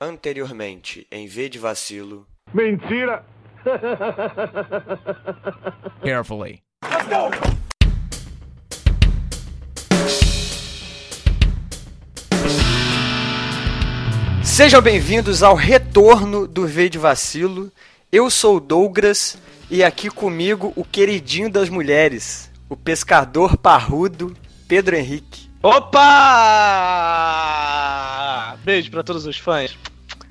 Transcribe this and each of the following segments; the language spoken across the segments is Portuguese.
Anteriormente, em V de vacilo. Mentira! carefully. Sejam bem-vindos ao retorno do V de Vacilo. Eu sou o Douglas e aqui comigo o queridinho das mulheres, o pescador parrudo Pedro Henrique. Opa! Beijo pra todos os fãs.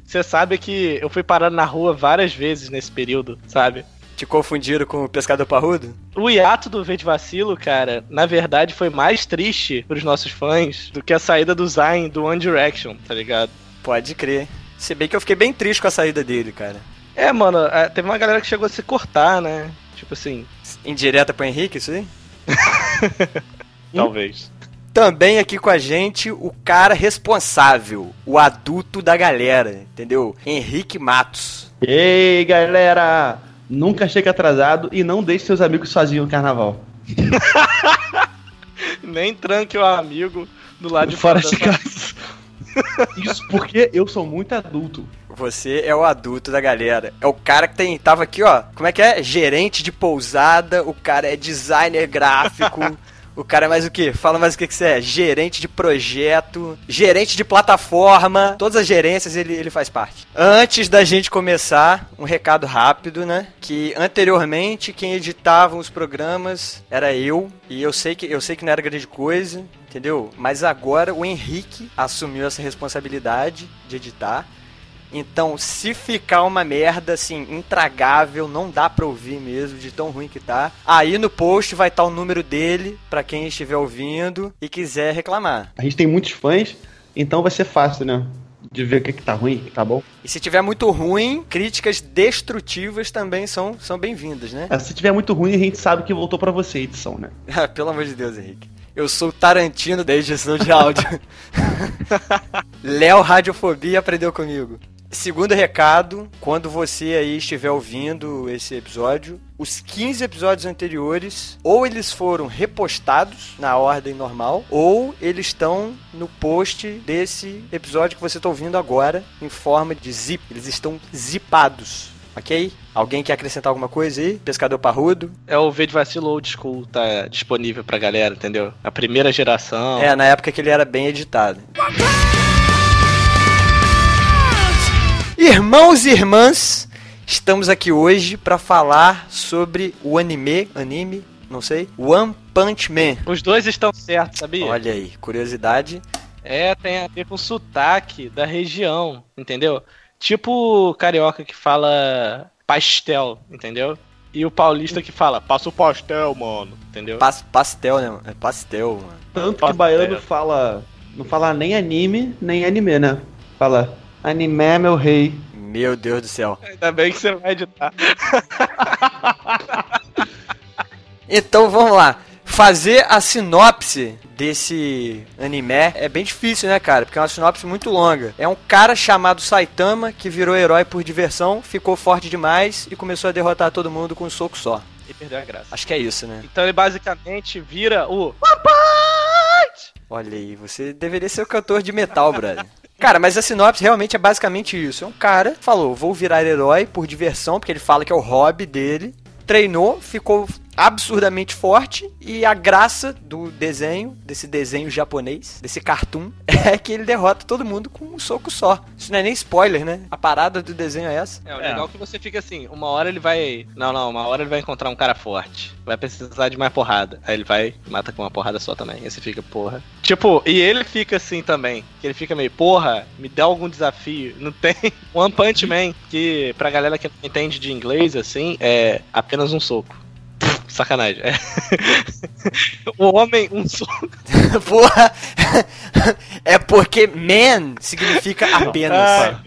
Você sabe que eu fui parar na rua várias vezes nesse período, sabe? Te confundiram com o pescador parrudo? O hiato do V de Vacilo, cara, na verdade foi mais triste pros nossos fãs do que a saída do Zayn do One Direction, tá ligado? Pode crer. Se bem que eu fiquei bem triste com a saída dele, cara. É, mano, é, teve uma galera que chegou a se cortar, né? Tipo assim. Indireta pro Henrique, isso aí? Talvez. Também aqui com a gente o cara responsável, o adulto da galera, entendeu? Henrique Matos. Ei, galera! Nunca chegue atrasado e não deixe seus amigos sozinhos no carnaval. Nem tranque o amigo do lado de Fora fora de casa. Isso porque eu sou muito adulto. Você é o adulto da galera. É o cara que tem, tava aqui, ó. Como é que é? Gerente de pousada, o cara é designer gráfico. O cara é mais o quê? Fala mais o que, que você é. Gerente de projeto, gerente de plataforma, todas as gerências ele, ele faz parte. Antes da gente começar, um recado rápido, né? Que anteriormente quem editava os programas era eu. E eu sei que, eu sei que não era grande coisa, entendeu? Mas agora o Henrique assumiu essa responsabilidade de editar. Então, se ficar uma merda assim, intragável, não dá pra ouvir mesmo, de tão ruim que tá. Aí no post vai estar o número dele, pra quem estiver ouvindo e quiser reclamar. A gente tem muitos fãs, então vai ser fácil, né? De ver o que, que tá ruim, o que tá bom. E se tiver muito ruim, críticas destrutivas também são, são bem-vindas, né? É, se tiver muito ruim, a gente sabe que voltou pra você a edição, né? Ah, Pelo amor de Deus, Henrique. Eu sou o Tarantino da edição de áudio. Léo Radiofobia aprendeu comigo. Segundo recado, quando você aí estiver ouvindo esse episódio, os 15 episódios anteriores, ou eles foram repostados na ordem normal, ou eles estão no post desse episódio que você está ouvindo agora, em forma de zip. Eles estão zipados, ok? Alguém quer acrescentar alguma coisa aí? Pescador Parrudo? É o V de Vacilo Old School, tá disponível pra galera, entendeu? A primeira geração. É, na época que ele era bem editado. Irmãos e irmãs, estamos aqui hoje para falar sobre o anime, anime, não sei, One Punch Man. Os dois estão certos, sabia? Olha aí, curiosidade. É, tem a ver com o sotaque da região, entendeu? Tipo o carioca que fala pastel, entendeu? E o paulista que fala, passa o pastel, mano, entendeu? Pas- pastel, né? mano? É pastel, mano. Tanto que Pode o baiano fala. Não fala nem anime, nem anime, né? Fala, anime é meu rei. Meu Deus do céu. Ainda bem que você vai editar. Então vamos lá. Fazer a sinopse desse anime é bem difícil, né, cara? Porque é uma sinopse muito longa. É um cara chamado Saitama que virou herói por diversão, ficou forte demais e começou a derrotar todo mundo com um soco só. E perdeu a graça. Acho que é isso, né? Então ele basicamente vira o. Olha aí, você deveria ser o cantor de metal, brother. Cara, mas a sinopse realmente é basicamente isso. É um cara falou, vou virar herói por diversão, porque ele fala que é o hobby dele. Treinou, ficou absurdamente forte e a graça do desenho, desse desenho japonês, desse cartoon, é que ele derrota todo mundo com um soco só. Isso não é nem spoiler, né? A parada do desenho é essa. É, o legal é que você fica assim, uma hora ele vai. Não, não, uma hora ele vai encontrar um cara forte. Vai precisar de mais porrada. Aí ele vai mata com uma porrada só também. Aí você fica, porra. Tipo, e ele fica assim também. Que ele fica meio, porra, me dá algum desafio. Não tem. One Punch Man, que pra galera que entende de inglês, assim, é apenas um soco. Sacanagem. É. o homem, um soco. Porra! é porque man significa apenas. Ai.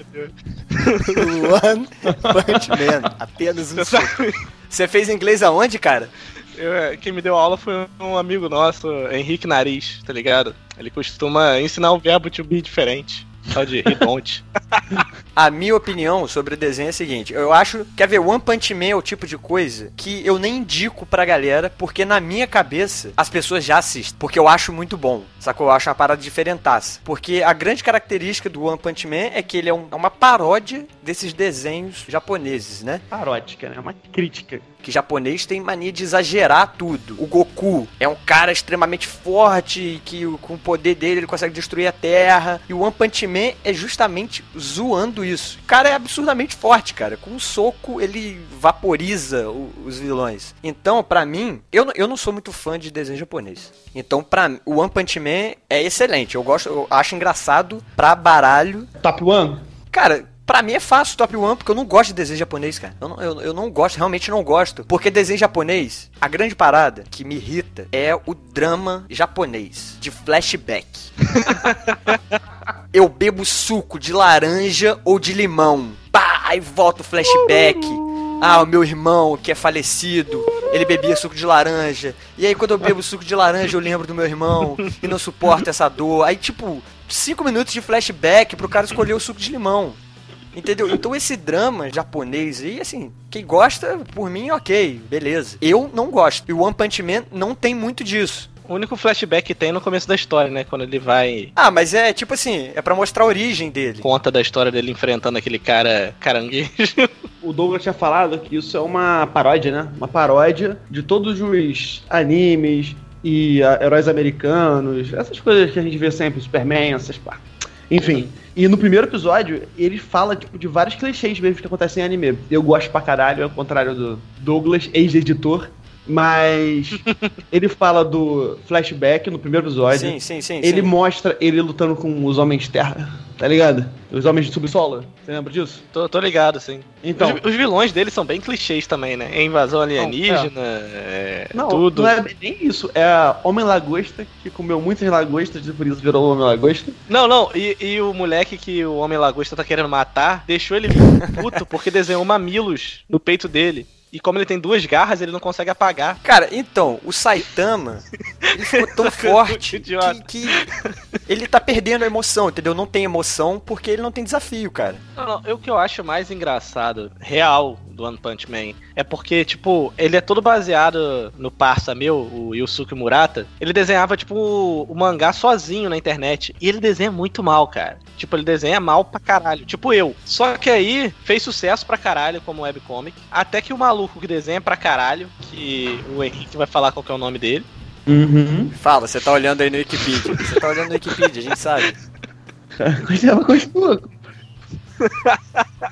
One Punch Man. Apenas um soco. Você fez inglês aonde, cara? Eu, é, quem me deu aula foi um amigo nosso, Henrique Nariz, tá ligado? Ele costuma ensinar o verbo to be diferente. Tal de he don't. A minha opinião sobre o desenho é a seguinte: eu acho, quer ver, One Punch Man é o tipo de coisa que eu nem indico pra galera, porque na minha cabeça as pessoas já assistem, porque eu acho muito bom. Sacou? Eu acho uma parada diferentaça. Porque a grande característica do One Punch Man é que ele é, um- é uma paródia desses desenhos japoneses, né? Parótica, né? Uma crítica. Que japonês tem mania de exagerar tudo. O Goku é um cara extremamente forte, que com o poder dele ele consegue destruir a Terra. E o One Punch Man é justamente zoando isso. O cara é absurdamente forte, cara. Com um soco ele vaporiza o- os vilões. Então, pra mim, eu, não- eu não sou muito fã de desenho japonês. Então, pra o One Punch Man é excelente. Eu gosto, eu acho engraçado pra baralho. Top One? Cara, pra mim é fácil top 1, porque eu não gosto de desenho japonês, cara. Eu não, eu, eu não gosto, realmente não gosto. Porque desenho japonês, a grande parada que me irrita é o drama japonês, de flashback. eu bebo suco de laranja ou de limão. Pá, aí volta o flashback. Ah, o meu irmão que é falecido, ele bebia suco de laranja. E aí quando eu bebo suco de laranja eu lembro do meu irmão e não suporto essa dor. Aí tipo, cinco minutos de flashback pro cara escolher o suco de limão. Entendeu? Então esse drama japonês aí, assim, quem gosta, por mim, ok, beleza. Eu não gosto. E o One Punch Man não tem muito disso. O único flashback que tem é no começo da história, né? Quando ele vai Ah, mas é tipo assim, é pra mostrar a origem dele. conta da história dele enfrentando aquele cara caranguejo. O Douglas tinha falado que isso é uma paródia, né? Uma paródia de todos os animes e ah, heróis americanos, essas coisas que a gente vê sempre, Superman, essas pá. Enfim. E no primeiro episódio, ele fala, tipo, de vários clichês mesmo que acontecem em anime. Eu gosto pra caralho, ao contrário do Douglas, ex-editor. Mas ele fala do flashback no primeiro episódio. Sim, sim, sim. Ele sim. mostra ele lutando com os homens terra, tá ligado? Os homens de subsolo. Você lembra disso? tô, tô ligado, sim. Então. Os, os vilões dele são bem clichês também, né? É invasão alienígena, é, Não, tudo. não é nem isso. É a Homem Lagosta que comeu muitas lagostas e por isso virou Homem Lagosta. Não, não, e, e o moleque que o Homem Lagosta tá querendo matar, deixou ele puto porque desenhou mamilos no peito dele. E como ele tem duas garras, ele não consegue apagar. Cara, então, o Saitama, ele ficou tão forte que, que ele tá perdendo a emoção, entendeu? Não tem emoção porque ele não tem desafio, cara. Não, não, eu- o que eu acho mais engraçado, real, do One Punch Man, é porque, tipo, ele é todo baseado no parça meu, o Yusuke Murata. Ele desenhava, tipo, o, o mangá sozinho na internet. E ele desenha muito mal, cara. Tipo, ele desenha mal pra caralho. Tipo eu. Só que aí fez sucesso pra caralho como webcomic. Até que o maluco que desenha pra caralho, que o Henrique vai falar qual que é o nome dele. Uhum. Fala, você tá olhando aí no Wikipedia. Você tá olhando no Wikipedia, a gente sabe. Continua, continua.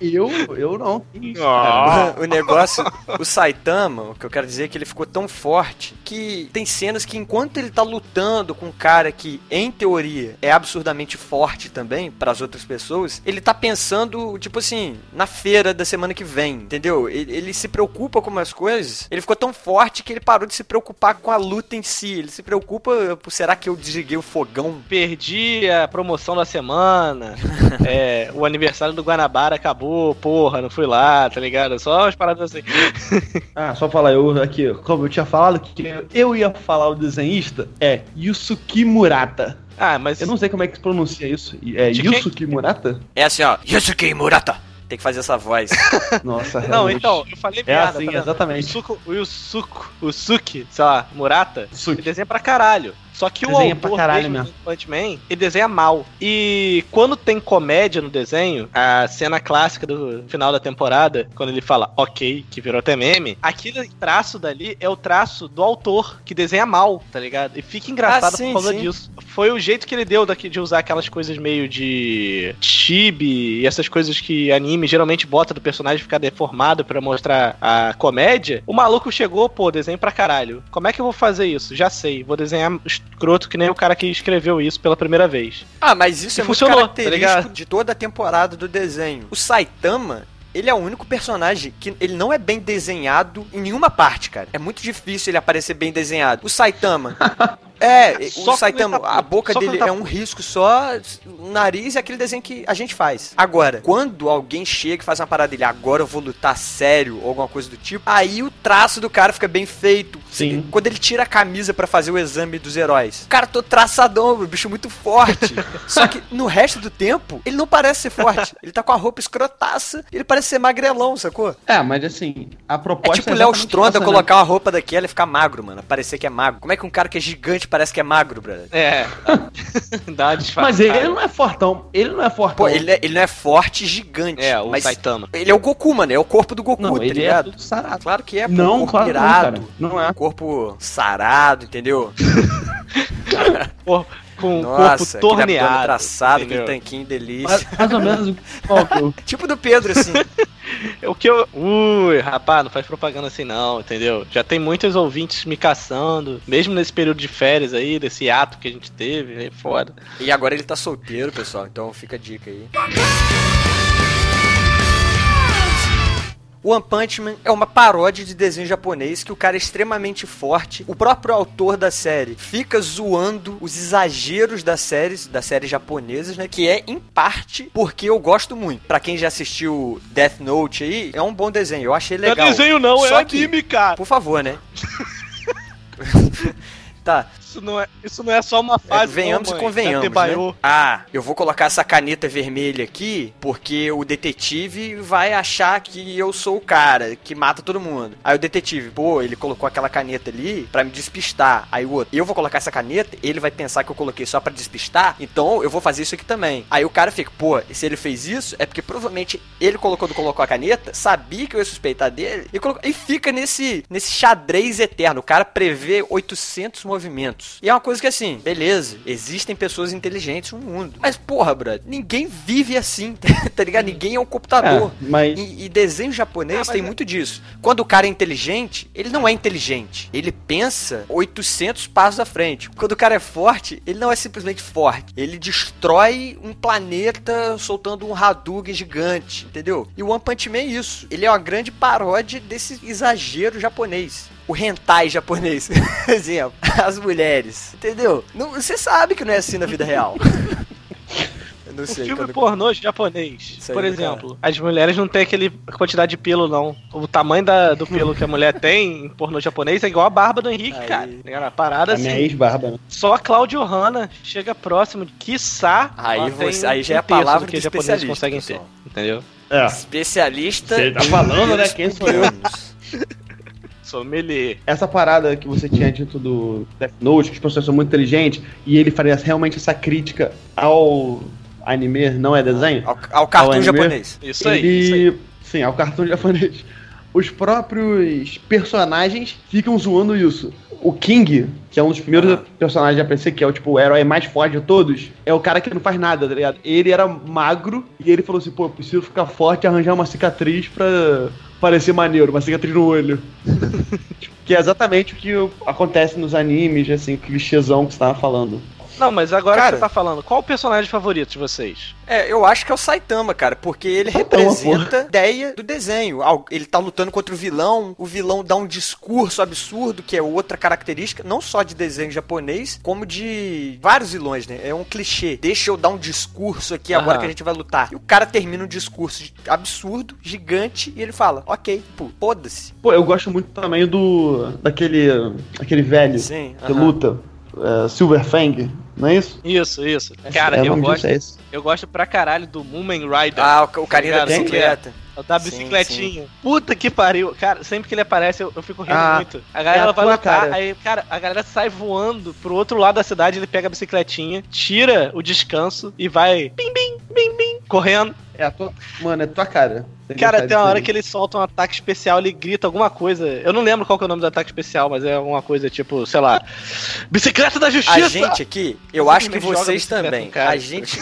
Eu, eu não. Isso, cara. o negócio, o Saitama, o que eu quero dizer é que ele ficou tão forte que tem cenas que enquanto ele tá lutando com um cara que, em teoria, é absurdamente forte também para as outras pessoas, ele tá pensando, tipo assim, na feira da semana que vem, entendeu? Ele, ele se preocupa com umas coisas, ele ficou tão forte que ele parou de se preocupar com a luta em si, ele se preocupa por será que eu desliguei o fogão? Perdi a promoção da semana. é, o aniversário do Guanabara acabou, porra, não fui lá, tá ligado? Só umas paradas assim. Ah, só falar, eu aqui, como eu tinha falado, que eu ia falar o desenhista é Yusuke Murata. Ah, mas. Eu não sei como é que se pronuncia isso. É De quem? Yusuke Murata? É assim, ó, Yusuke Murata. Tem que fazer essa voz. Nossa, Não, realmente. então, eu falei É merda. assim, tá exatamente. O Suco, o Suki, sei lá, Murata, Suki. ele desenha pra caralho. Só que Desenha o autor mesmo mesmo. Punch Man, ele desenha mal. E quando tem comédia no desenho, a cena clássica do final da temporada, quando ele fala ok, que virou até meme, aquele traço dali é o traço do autor, que desenha mal, tá ligado? E fica engraçado Ah, sim, por causa sim. disso. Foi o jeito que ele deu daqui de usar aquelas coisas meio de chibi e essas coisas que anime geralmente bota do personagem ficar deformado pra mostrar a comédia. O maluco chegou, pô, desenho pra caralho. Como é que eu vou fazer isso? Já sei, vou desenhar escroto que nem o cara que escreveu isso pela primeira vez. Ah, mas isso E é funcionou, muito tá característico ligado? de toda a temporada do desenho. O Saitama, ele é o único personagem que ele não é bem desenhado em nenhuma parte, cara. É muito difícil ele aparecer bem desenhado. O Saitama. É, Só o Saitama, tá a boca. Só dele quando é tá um risco só, o nariz é aquele desenho que a gente faz. Agora, quando alguém chega e faz uma parada dele, agora eu vou lutar sério ou alguma coisa do tipo, aí o traço do cara fica bem feito. Sim. Quando ele tira a camisa pra fazer o exame dos heróis. Cara todo traçadão, o bicho muito forte. Só que no resto do tempo, ele não parece ser forte. Ele tá com a roupa escrotaça, ele parece ser magrelão, sacou? É, mas assim, a É proposta tipo o Léo exatamente Stronda né? colocar uma roupa daquela e ficar magro, mano. Parecer que é magro. Como é que um cara que é gigante parece que é magro, brother? É. Dá uma disfarçada. Mas ele não é fortão. Ele não é fortão. Pô, ele, é- ele não é forte e gigante. É, o mas Saitama. Ele é o Goku, mano. É o corpo do Goku, Não, tá ele é ligado? tudo sarado. Claro que é, pô. Não, corpo claro não, irado. cara. Não é. Corpo sarado, entendeu? Cor- com o corpo abdômen torneado. traçado, entendeu? aquele tanquinho delícia. Mais, mais ou menos tipo do Pedro, assim. O que eu. Ui, rapaz, não faz propaganda assim não, entendeu? Já tem muitos ouvintes me caçando, mesmo nesse período de férias aí, desse ato que a gente teve, é foda. e agora ele tá solteiro, pessoal. Então fica a dica aí. One Punch Man é uma paródia de desenho japonês que o cara é extremamente forte. O próprio autor da série fica zoando os exageros das séries, das séries japonesas, né? Que é em parte porque eu gosto muito. Pra quem já assistiu Death Note aí, é um bom desenho. Eu achei legal. Não é desenho não, é Só que- anime, cara. Por favor, né? tá. Isso não é, isso não é só uma É, fase, venhamos não, e convenhamos, É né? Ah, eu vou colocar essa caneta vermelha aqui porque o detetive vai achar que eu sou o cara que mata todo mundo. Aí o detetive, pô, ele colocou aquela caneta ali pra me despistar. Aí o outro, eu vou colocar essa caneta, ele vai pensar que eu coloquei só pra despistar, então eu vou fazer isso aqui também. Aí o cara fica, pô, se ele fez isso, é porque provavelmente ele colocou colocou a caneta, sabia que eu ia suspeitar dele e, colocou, e fica nesse, nesse xadrez eterno. O cara prevê 800 movimentos. E é uma coisa que assim, beleza, existem pessoas inteligentes no mundo. Mas porra, brother, ninguém vive assim, tá ligado? Ninguém é um computador. É, mas E, e desenho japonês Ah, tem é- muito disso. Quando o cara é inteligente, ele não é inteligente. Ele pensa 800 passos à frente. Quando o cara é forte, ele não é simplesmente forte. Ele destrói um planeta soltando um Hadouken gigante, entendeu? E o One Punch Man é isso. Ele é uma grande paródia desse exagero japonês. O hentai japonês, exemplo. As mulheres, entendeu? Não- Você sabe que não é assim na vida real. Não Um sei. filme quando- pornô japonês, aí, por cara. exemplo, as mulheres não têm aquele quantidade de pelo, não. O tamanho da- do pelo que a mulher tem em pornô japonês é igual a barba do Henrique, Aí. cara. Era uma parada a assim. minha ex-barba, né? Só a Claudio Hanna chega próximo de quiçá. Aí você- aí já é a palavra que os japoneses conseguem ter. pessoal. Entendeu? É. Especialista. Você tá falando, né? Quem sou eu? Sommelier. Essa parada que você tinha dito do Death Note, que os professores são muito inteligentes, e ele faria realmente essa crítica ao anime, não é desenho? Ao, ao cartoon anime? japonês. Isso aí. ele. Isso aí. Sim, ao cartão japonês. Os próprios personagens ficam zoando isso. O King, que é um dos primeiros Ah. personagens a aparecer, que é o tipo o herói mais forte de todos, é o cara que não faz nada, tá ligado? Ele era magro e ele falou assim: pô, eu preciso ficar forte e arranjar uma cicatriz pra parecer maneiro, uma cicatriz no olho. que é exatamente o que acontece nos animes, assim, o clichêzão que você tava falando. Não, mas agora Cara- que você tá falando, qual o personagem favorito de vocês? É, eu acho que é o Saitama, cara, porque ele Saitama, representa a ideia do desenho. Ele tá lutando contra o vilão, o vilão dá um discurso absurdo, que é outra característica, não só de desenho japonês, como de vários vilões, né? É um clichê. Deixa eu dar um discurso aqui agora Aham. que a gente vai lutar. E o cara termina um discurso absurdo, gigante, e ele fala: Ok, pô, foda-se. Pô, eu gosto muito também do. daquele. aquele velho Sim, que aham. luta. É, Silver Fang, não é isso? Isso, isso. Cara, é, eu gosto, é eu gosto pra caralho do Moomin Rider. Ah, o, o carinha da Tá bicicleta. Da Sim, bicicletinha. Puta que pariu. Cara, sempre que ele aparece, eu, eu fico rindo Ah, muito. A galera é a vai lutar, cara. aí, cara, a galera sai voando pro outro lado da cidade, ele pega a bicicletinha, tira o descanso e vai bim, bim, bim, bim, correndo. É a tua. Mano, é tua cara. Cara, tem uma hora que ele solta um ataque especial, ele grita alguma coisa. Eu não lembro qual que é o nome do ataque especial, mas é alguma coisa tipo, sei lá. Bicicleta da Justiça! A gente aqui, eu Você acho que vocês também. cara. A gente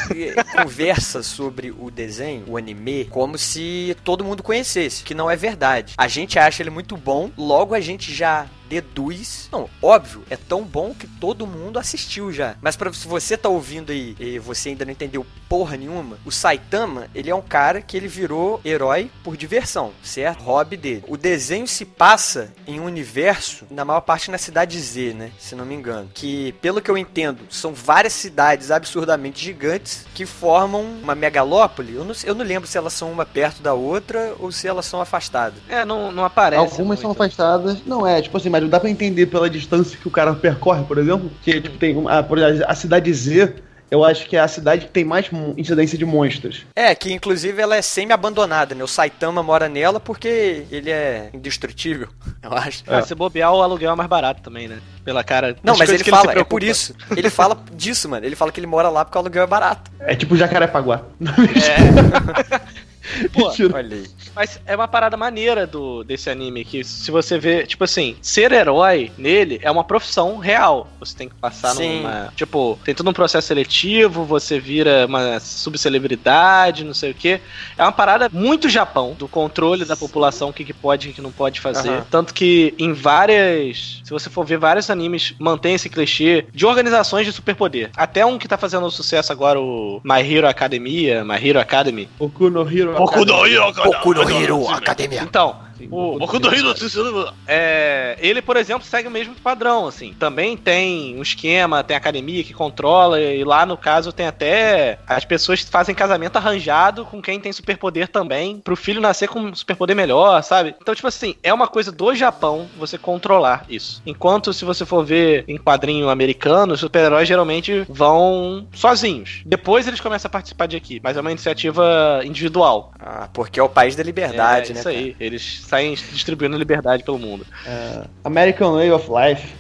conversa sobre o desenho, o anime, como se todo mundo conhecesse, que não é verdade. A gente acha ele muito bom, logo a gente já deduz. Não, óbvio, é tão bom que todo mundo assistiu já. Mas para se você tá ouvindo aí e você ainda não entendeu porra nenhuma, o Saitama, ele é um cara que ele virou herói por diversão, certo? Hobby dele. O desenho se passa em um universo, na maior parte na cidade Z, né? Se não me engano. Que, pelo que eu entendo, são várias cidades absurdamente gigantes que formam uma megalópole. Eu não, eu não lembro se elas são uma perto da outra ou se elas são afastadas. É, não, não aparece. Algumas muito. são afastadas. Não é, tipo assim, mas não dá pra entender pela distância que o cara percorre, por exemplo. Que, tipo, tem uma, exemplo, a cidade Z. Eu acho que é a cidade que tem mais incidência de monstros. É, que inclusive ela é semi-abandonada, né? O Saitama mora nela porque ele é indestrutível, eu acho. Ah, se bobear, o aluguel é mais barato também, né? Pela cara. Não, mas ele que fala, se é por isso. Ele fala disso, mano. Ele fala que ele mora lá porque o aluguel é barato. É tipo Jacarepaguá. É. Pô. Olha aí. Mas é uma parada maneira do, desse anime, que se você vê, tipo assim, ser herói nele é uma profissão real. Você tem que passar Sim. numa. Tipo, tem todo um processo seletivo, você vira uma subcelebridade, não sei o quê. É uma parada muito Japão, do controle da população, o que, que pode e o que não pode fazer. Aham. Tanto que em várias. Se você for ver vários animes, mantém esse clichê de organizações de superpoder. Até um que tá fazendo sucesso agora, o My Hero Academia, My Hero Academy. Boku no Hero. Boku no Hero Boku no Hero Academia. Então, Sim, o Boku Hero. Hero, é, ele, por exemplo, segue o mesmo padrão, assim. Também tem um esquema, tem academia que controla, e lá no caso tem até as pessoas que fazem casamento arranjado com quem tem superpoder também, pro filho nascer com um superpoder melhor, sabe? Então, tipo assim, é uma coisa do Japão você controlar isso. Enquanto se você for ver em quadrinho americano, os super-heróis geralmente vão sozinhos. Depois eles começam a participar de equipe, mas é uma iniciativa individual. Ah, porque é o país da liberdade, é, né? Isso cara? aí, eles saem distribuindo liberdade pelo mundo. É, American Way of Life.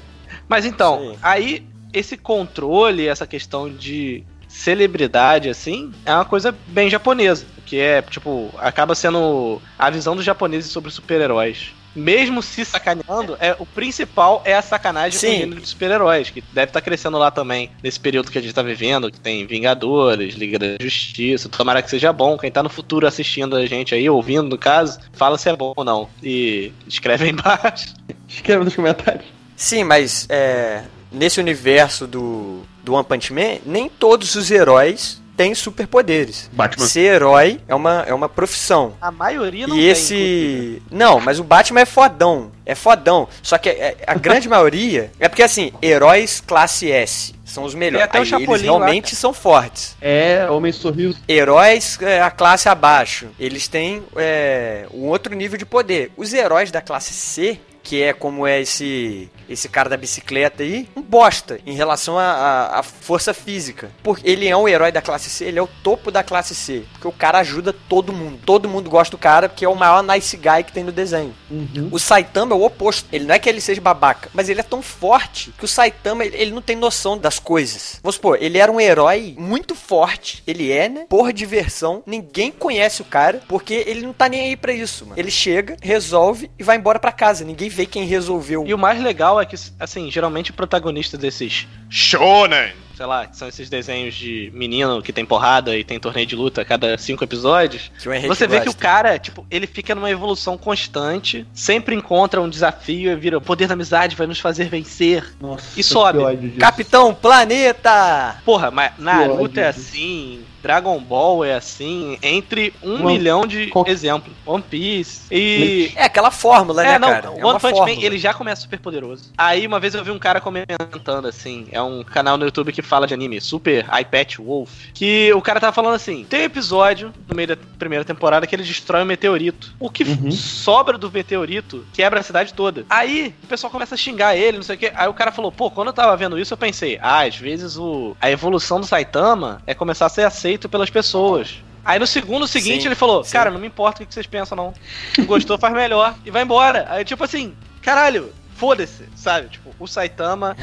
Mas então, Isso aí esse controle, essa questão de celebridade, assim, é uma coisa bem japonesa. Que é, tipo, acaba sendo a visão dos japoneses sobre super-heróis. Mesmo se sacaneando, é, o principal é a sacanagem com o Sim. gênero de super-heróis, que deve estar crescendo lá também, nesse período que a gente tá vivendo, que tem Vingadores, Liga da Justiça, tomara que seja bom. Quem tá no futuro assistindo a gente aí, ouvindo no caso, fala se é bom ou não. E escreve aí embaixo. Escreva nos comentários. Sim, mas é, nesse universo do, do One Punch Man, nem todos os heróis têm superpoderes. Batman. Ser herói é uma, é uma profissão. A maioria não e tem, esse. inclusive. Não, mas o Batman é fodão. É fodão. Só que é- a grande maioria. É porque assim, heróis classe S são os melhores. até o Aí eles Chapolin lá, realmente são fortes. É, Homem Sorriso. Heróis, é, a classe abaixo, eles têm é, um outro nível de poder. Os heróis da classe C, que é como é esse esse cara da bicicleta aí, um bosta em relação à- força física. Porque ele é um herói da classe C, ele é o topo da classe C. Porque o cara ajuda todo mundo. Todo mundo gosta do cara, porque é o maior nice guy que tem no desenho. Uhum. O Saitama é o oposto. Ele não é que ele seja babaca, mas ele é tão forte que o Saitama, ele, ele não tem noção das coisas. Vamos supor, ele era um herói muito forte. Ele é, né? Por diversão. Ninguém conhece o cara, porque ele não tá nem aí pra isso, mano. Ele chega, resolve e vai embora pra casa. Ninguém vê quem resolveu. E o mais legal é que, assim, geralmente o protagonista desses shonen, sei lá, que são esses desenhos de menino que tem porrada e tem torneio de luta a cada cinco episódios, você vê que o cara, tipo, ele fica numa evolução constante, sempre encontra um desafio e vira o poder da amizade vai nos fazer vencer. Nossa, E sobe. Capitão Planeta! Porra, mas Naruto é assim, Dragon Ball é assim, entre um One- milhão de qual- exemplos. One Piece. E. É aquela fórmula, É, né, não, cara? o é One uma Punch fórmula. Man, ele já começa super poderoso. Aí uma vez eu vi um cara comentando assim, é um canal no YouTube que fala de anime, Super iPad Wolf, que o cara tava falando assim, tem um episódio no meio da primeira temporada que ele destrói um meteorito. O que Uhum. sobra do meteorito quebra a cidade toda. Aí o pessoal começa a xingar ele, não sei o que. Aí o cara falou, pô, quando eu tava vendo isso eu pensei, ah, às vezes o a evolução do Saitama é começar a ser aceito pelas pessoas. Aí no segundo seguinte Sim, ele falou, sim. cara, não me importa o que vocês pensam não. Não gostou, faz melhor. E vai embora. Aí tipo assim, caralho, foda-se, sabe? Tipo, o Saitama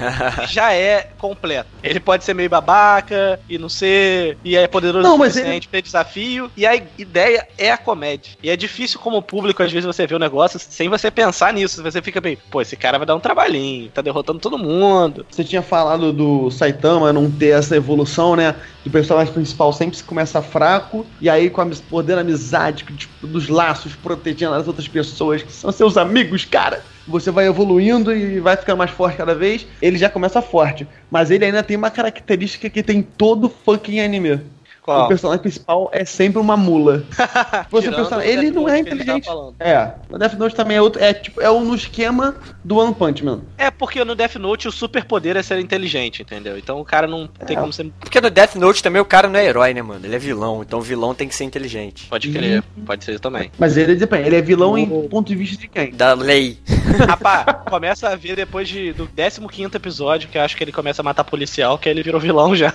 já é completo. Ele pode ser meio babaca e não ser. E é poderoso Não, mas suficiente pra ter desafio. E a ideia é a comédia. E é difícil, como público, às vezes você vê o negócio sem você pensar nisso. Você fica bem, pô, esse cara vai dar um trabalhinho, tá derrotando todo mundo. Você tinha falado do Saitama não ter essa evolução, né? Do personagem principal sempre se começa fraco, e aí com a poder da amizade, tipo, dos laços, protegendo as outras pessoas que são seus amigos, cara. Você vai evoluindo e vai ficando mais forte cada vez. Ele já começa forte. Mas ele ainda tem uma característica que tem todo fucking anime. O personagem principal é sempre uma mula. Você Tirando pensa, o ele Death não é inteligente. É, o Death Note também é outro. É tipo, é um no esquema do One Punch Man. É porque no Death Note o superpoder é ser inteligente, entendeu? Então o cara não tem É. como ser. Porque no Death Note também o cara não é herói, né, mano? Ele é vilão, então o vilão tem que ser inteligente. Pode crer, pode ser também. Mas ele depende, ele é vilão em ponto de vista de quem? Da lei. Rapaz, começa a ver depois de, do 15 episódio, que eu acho que ele começa a matar policial, que aí ele virou vilão já.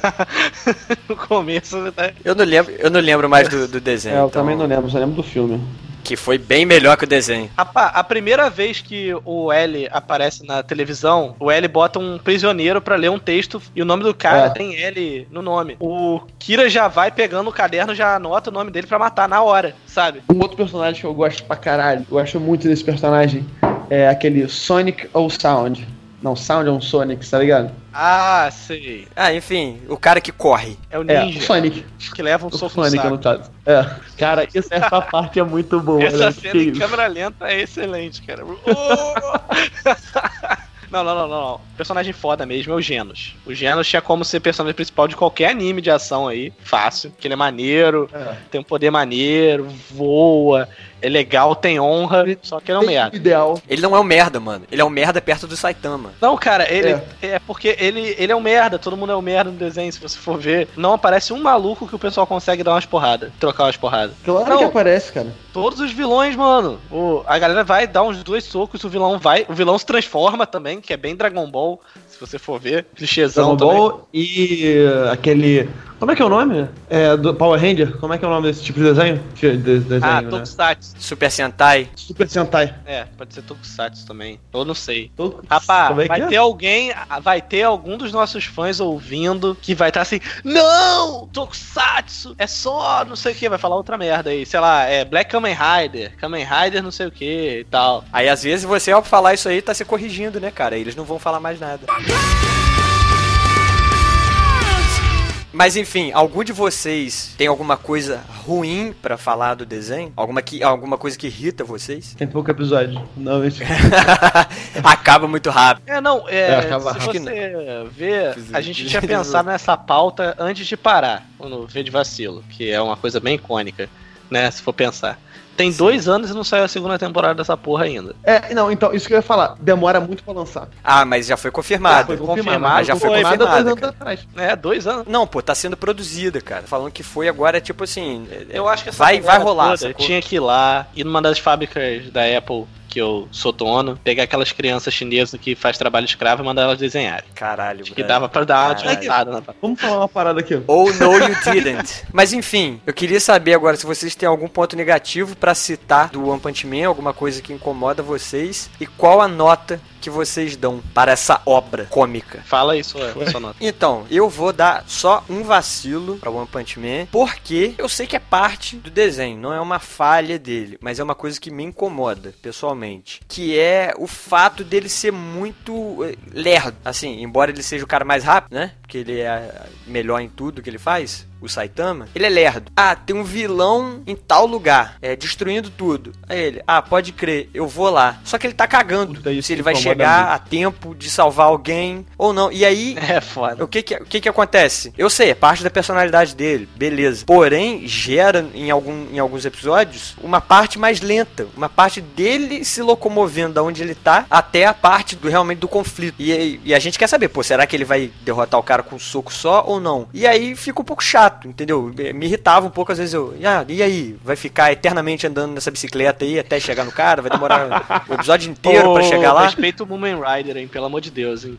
no começo, né? Eu não lembro, eu não lembro mais do, do desenho. É, eu então, também não lembro, só lembro do filme. Que foi bem melhor que o desenho. Rapaz, a primeira vez que o L aparece na televisão, o L bota um prisioneiro pra ler um texto e o nome do cara É. tem L no nome. O Kira já vai pegando o caderno, já anota o nome dele pra matar na hora, sabe? Um outro personagem que eu gosto pra caralho, eu gosto muito desse personagem, é aquele Sonic ou Sound. Não, Sound é um Sonic, tá ligado? Ah, sei. Ah, enfim, o cara que corre. É o É, ninja o Sonic. que leva um O soco no Sonic, no caso. É. Cara, isso, essa parte é muito boa. Essa né? cena em câmera lenta é excelente, cara. Oh! Não, não, não, não, não. Personagem foda mesmo é o Genos. O Genos tinha como ser personagem principal de qualquer anime de ação aí. Fácil. Que ele é maneiro, É. tem um poder maneiro, voa, é legal, tem honra. Só que ele é um merda. Ideal. Ele não é um merda, mano. Ele é um merda perto do Saitama. Não, cara, ele É. é. porque ele, ele é um merda, todo mundo é um merda no desenho, se você for ver. Não aparece um maluco que o pessoal consegue dar umas porradas, trocar umas porradas. Claro Não. que aparece, cara. Todos os vilões, mano. O, a galera vai dar uns dois socos, o vilão vai. O vilão se transforma também, que é bem Dragon Ball, se você for ver. Clichêzão Dragon também. Ball e uh, aquele. Como é que é o nome? É, do Power Ranger? Como é que é o nome desse tipo de desenho? De, de- desenho, Ah, né? Tokusatsu. Super Sentai. Super Sentai. É, pode ser Tokusatsu também. Eu não sei. Todo- Rapaz, é vai é? ter alguém, vai ter algum dos nossos fãs ouvindo que vai estar assim, não, Tokusatsu, é só não sei o que, vai falar outra merda aí, sei lá, é Black Kamen Rider, Kamen Rider não sei o que e tal. Aí às vezes você, ao falar isso aí, tá se corrigindo, né, cara? Eles não vão falar mais nada. Mas enfim, algum de vocês tem alguma coisa ruim pra falar do desenho? Alguma, que, alguma coisa que irrita vocês? Tem pouco episódio. Não, mentira. Acaba muito rápido. É, não, É, é, acaba se rápido. você ver, a gente tinha pensado nessa pauta antes de parar, no V de Vacilo, que é uma coisa bem icônica, né, se for pensar. Tem dois anos e não saiu a segunda temporada dessa porra ainda. É, não, então, isso que eu ia falar. Demora muito pra lançar. Ah, mas já foi confirmado. foi confirmado, confirmado. já foi Foi confirmado dois anos atrás. É, dois anos. Não, pô, tá sendo produzida, cara. Falando que foi agora, tipo assim. Eu acho que essa vai, vai rolar. toda tinha que ir lá, ir numa das fábricas da Apple que eu sou dono, pegar aquelas crianças chinesas que faz trabalho escravo e mandar elas desenharem. Caralho, Acho que dava pra dar uma adiantada na Vamos falar uma parada aqui. Ou no you didn't. Mas enfim, eu queria saber agora se vocês têm algum ponto negativo pra citar do One Punch Man, alguma coisa que incomoda vocês e qual a nota que vocês dão para essa obra cômica. Fala aí sua, sua nota. Então, eu vou dar só um vacilo pra One Punch Man, porque eu sei que é parte do desenho, não é uma falha dele, mas é uma coisa que me incomoda, pessoalmente. Que é o fato dele ser muito eh, lerdo. Assim, embora ele seja o cara mais rápido, né? Porque ele é melhor em tudo que ele faz. O Saitama, ele é lerdo. Ah, tem um vilão em tal lugar, é, destruindo tudo. Aí ele, ah, pode crer, eu vou lá. Só que ele tá cagando Puta, se ele vai chegar muito. a tempo de salvar alguém ou não. E aí, É foda. o que que, o que que acontece? Eu sei, é parte da personalidade dele, beleza. Porém, gera em, algum, em alguns episódios uma parte mais lenta. Uma parte dele se locomovendo da onde ele tá até a parte do realmente do conflito. E, e a gente quer saber, pô, será que ele vai derrotar o cara com um soco só ou não? E aí fica um pouco chato, entendeu? Me irritava um pouco, às vezes eu. Ah, e aí? Vai ficar eternamente andando nessa bicicleta aí até chegar no cara? Vai demorar o episódio inteiro pra Ô, chegar lá? Respeita o Moomin Rider, hein, pelo amor de Deus, hein.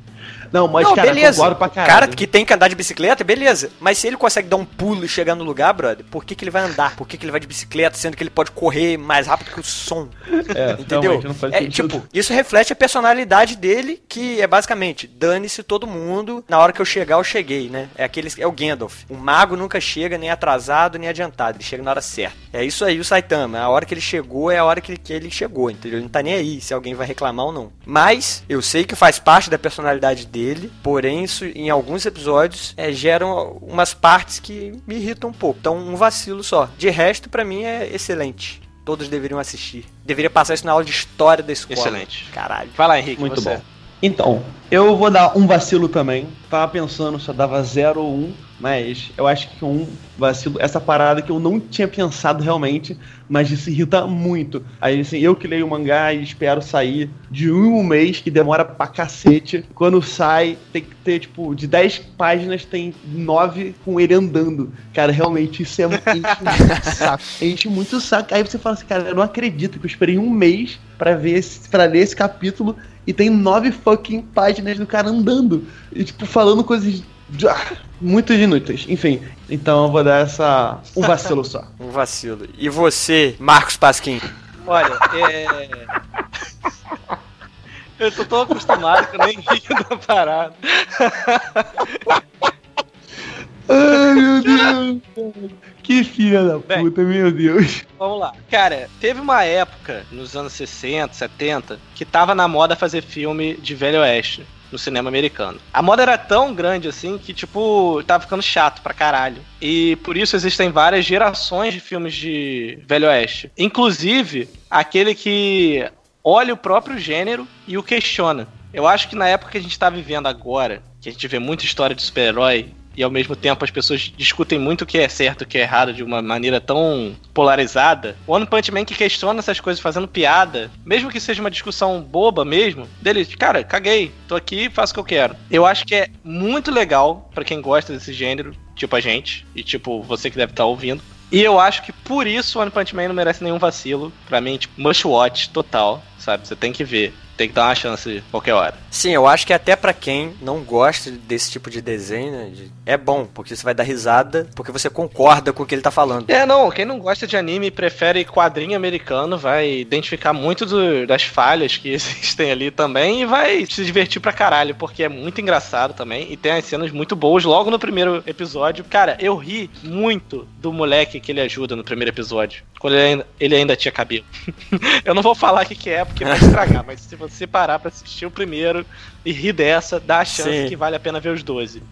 Não, mas, não, cara, beleza. concordo pra O cara que tem que andar de bicicleta, beleza. Mas se ele consegue dar um pulo e chegar no lugar, brother, por que, que ele vai andar? Por que, que ele vai de bicicleta, sendo que ele pode correr mais rápido que o som? É, Entendeu? É, tipo, isso reflete a personalidade dele, que é basicamente, dane-se todo mundo, na hora que eu chegar, eu cheguei, né? É aquele, é o Gandalf. O mago nunca chega nem atrasado, nem adiantado, ele chega na hora certa. É isso aí o Saitama, a hora que ele chegou é a hora que ele, que ele chegou, entendeu? Ele não tá nem aí se alguém vai reclamar ou não. Mas, eu sei que faz parte da personalidade dele, porém, isso em alguns episódios é, geram umas partes que me irritam um pouco. Então, um vacilo só. De resto, pra mim, é excelente. Todos deveriam assistir. Deveria passar isso na aula de história da escola. Excelente. Caralho. Vai lá, Henrique, Muito você. bom. Então, eu vou dar um vacilo também. Tava pensando se eu dava 0 ou 1, Mas eu acho que um vacilo, essa parada que eu não tinha pensado realmente, mas isso irrita muito. Aí, assim, eu que leio o mangá e espero sair de um, mês, que demora pra cacete. Quando sai, tem que ter, tipo, de 10 páginas, tem 9 com ele andando. Cara, realmente isso é enche muito saco. Enche muito saco. Aí você fala assim, cara, eu não acredito que eu esperei um mês para ver esse, pra ler esse capítulo e tem nove fucking páginas do cara andando. E, tipo, falando coisas ah, muito inúteis. Enfim, então eu vou dar essa. um vacilo só. um vacilo. E você, Marcos Pasquim? Olha, é. Eu tô tão acostumado que eu nem rio da parada. Ai, meu Deus. Que filha da Bem. puta, meu Deus. Vamos lá. Cara, teve uma época, nos anos 60, 70, que tava na moda fazer filme de Velho Oeste no cinema americano. A moda era tão grande assim que, tipo, tava ficando chato pra caralho. E por isso existem várias gerações de filmes de Velho Oeste. Inclusive, aquele que olha o próprio gênero e o questiona. Eu acho que na época que a gente tá vivendo agora, que a gente vê muita história de super-herói e ao mesmo tempo as pessoas discutem muito o que é certo e o que é errado de uma maneira tão polarizada. O One Punch Man que questiona essas coisas fazendo piada, mesmo que seja uma discussão boba mesmo, dele, cara, caguei, tô aqui, faço o que eu quero. Eu acho que é muito legal pra quem gosta desse gênero, tipo a gente, e tipo você que deve estar ouvindo. E eu acho que por isso One Punch Man não merece nenhum vacilo. Pra mim, tipo, must watch total, sabe? Você tem que ver. Tem que dar uma chance qualquer hora. Sim, eu acho que até pra quem não gosta desse tipo de desenho, né, de- é bom, porque você vai dar risada, porque você concorda com o que ele tá falando. É, não, quem não gosta de anime e prefere quadrinho americano vai identificar muito do- das falhas que existem ali também e vai se divertir pra caralho, porque é muito engraçado também e tem as cenas muito boas logo no primeiro episódio. Cara, eu ri muito do moleque que ele ajuda no primeiro episódio, quando ele ainda, ele ainda tinha cabelo. eu não vou falar o que, que é, porque vai estragar, mas se você parar pra assistir o primeiro e rir dessa, dá a chance Sim. que vale a pena ver os 12.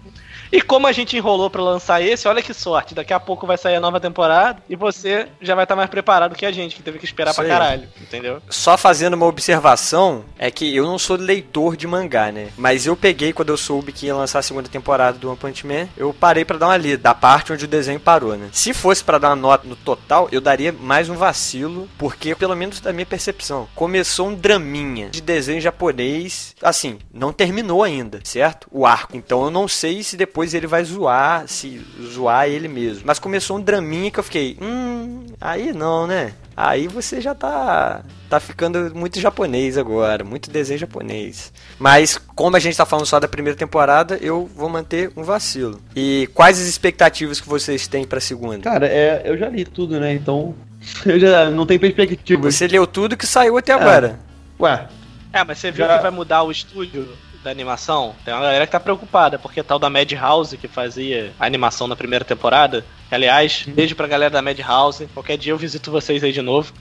E como a gente enrolou pra lançar esse, olha que sorte. Daqui a pouco vai sair a nova temporada e você já vai estar mais preparado que a gente, que teve que esperar Isso pra caralho. Entendeu? Só fazendo uma observação, é que eu não sou leitor de mangá, né? Mas eu peguei quando eu soube que ia lançar a segunda temporada do One Punch Man, eu parei pra dar uma lida, da parte onde o desenho parou, né? Se fosse pra dar uma nota no total, eu daria mais um vacilo, porque pelo menos da minha percepção, começou um draminha de desenho japonês, assim, não terminou ainda, certo? O arco. Então eu não sei se depois ele vai zoar, se zoar ele mesmo. Mas começou um draminha que eu fiquei, hum, aí não, né? Aí você já tá tá ficando muito japonês agora, muito desenho japonês. Mas como a gente tá falando só da primeira temporada, eu vou manter um vacilo. E quais as expectativas que vocês têm pra segunda? Cara, é, eu já li tudo, né? Então. Eu já não tenho perspectiva. Você leu tudo que saiu até agora. Ué, É, mas você viu Já- que vai mudar o estúdio da animação? Tem uma galera que tá preocupada, porque tal da Madhouse que fazia a animação na primeira temporada. Aliás, beijo pra galera da Madhouse. Qualquer dia eu visito vocês aí de novo.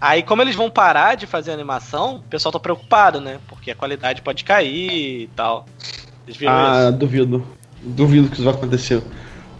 Aí, como eles vão parar de fazer animação, o pessoal tá preocupado, né? Porque a qualidade pode cair e tal. Vocês viram ah, isso? duvido. Duvido que isso vai acontecer.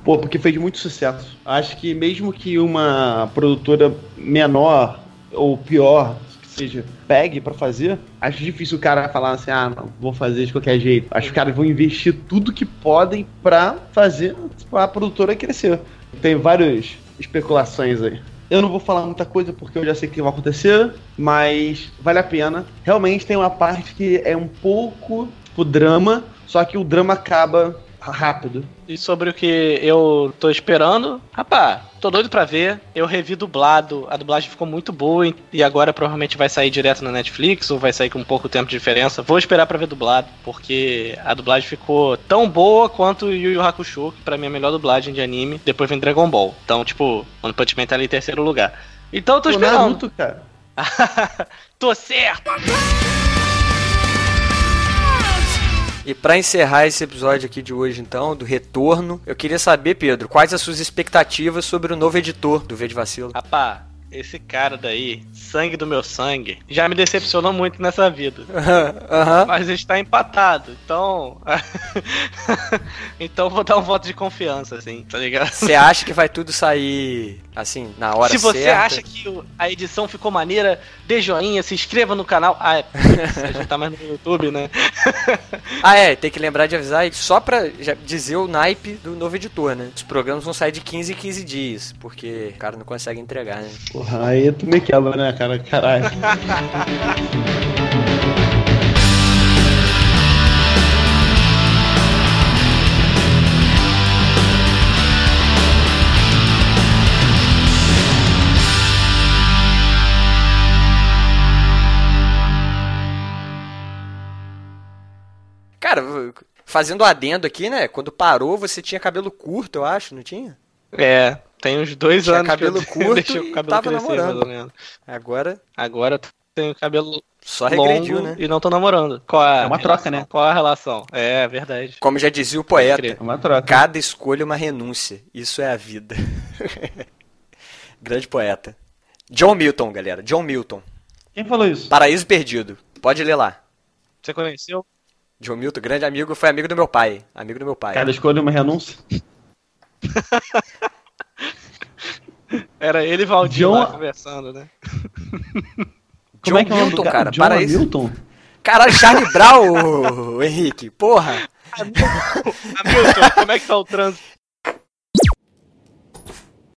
Pô, porque fez muito sucesso. Acho que mesmo que uma produtora menor ou pior seja pegue pra fazer, acho difícil o cara falar assim: ah, não, vou fazer de qualquer jeito. Acho que os caras vão investir tudo que podem pra fazer a produtora crescer. Tem várias especulações aí. Eu não vou falar muita coisa porque eu já sei o que vai acontecer, mas vale a pena. Realmente tem uma parte que é um pouco tipo drama, só que o drama acaba rápido. E sobre o que eu tô esperando, rapá, tô doido pra ver. Eu revi dublado, a dublagem ficou muito boa e- agora provavelmente vai sair direto na Netflix ou vai sair com pouco tempo de diferença. Vou esperar pra ver dublado, porque a dublagem ficou tão boa quanto Yu Yu Hakusho, que pra mim é a melhor dublagem de anime. Depois vem Dragon Ball. Então, tipo, One Punch Man tá ali em terceiro lugar. Então eu tô O esperando. Naruto, cara. tô certo! E pra encerrar esse episódio aqui de hoje, então, do retorno, eu queria saber, Pedro, quais as suas expectativas sobre o novo editor do V de Vacilo? Esse cara daí, sangue do meu sangue, já me decepcionou muito nessa vida. Aham. Mas está empatado, então. então vou dar um voto de confiança, assim, tá ligado? Você acha que vai tudo sair assim, na hora Se você certa? acha que a edição ficou maneira, dê joinha, se inscreva no canal. Ah, é, a gente tá mais no YouTube, né? Ah, é, tem que lembrar de avisar só pra já dizer o naipe do novo editor, né? Os programas vão sair de 15 em 15 dias, porque o cara não consegue entregar, né? Porra, aí tu me quebra, né, cara? Caralho. Cara, fazendo adendo aqui, né? Quando parou, você tinha cabelo curto, eu acho, não tinha? É, tem uns dois Tinha anos cabelo que eu curto deixei o cabelo tava crescer, namorando. mais ou menos. Agora Agora eu tenho cabelo só regrediu, longo né? e não tô namorando. Qual é, a É uma relação? troca, né? Qual é a relação? É, verdade. Como já dizia o poeta. É uma troca. cada escolha é uma renúncia. Isso é a vida. Grande poeta. John Milton, galera. John Milton. Quem falou isso? Paraíso Perdido. Pode ler lá. Você conheceu? John Milton, grande amigo, foi amigo do meu pai. Amigo do meu pai. Cada escolha é uma renúncia. Era ele e Valdir John- lá conversando, né? Como é John que é o nome Milton, cara? cara, John paraíso. Milton? Caralho, Charlie Brown, Henrique. Porra. Hamilton, como é que tá o trânsito?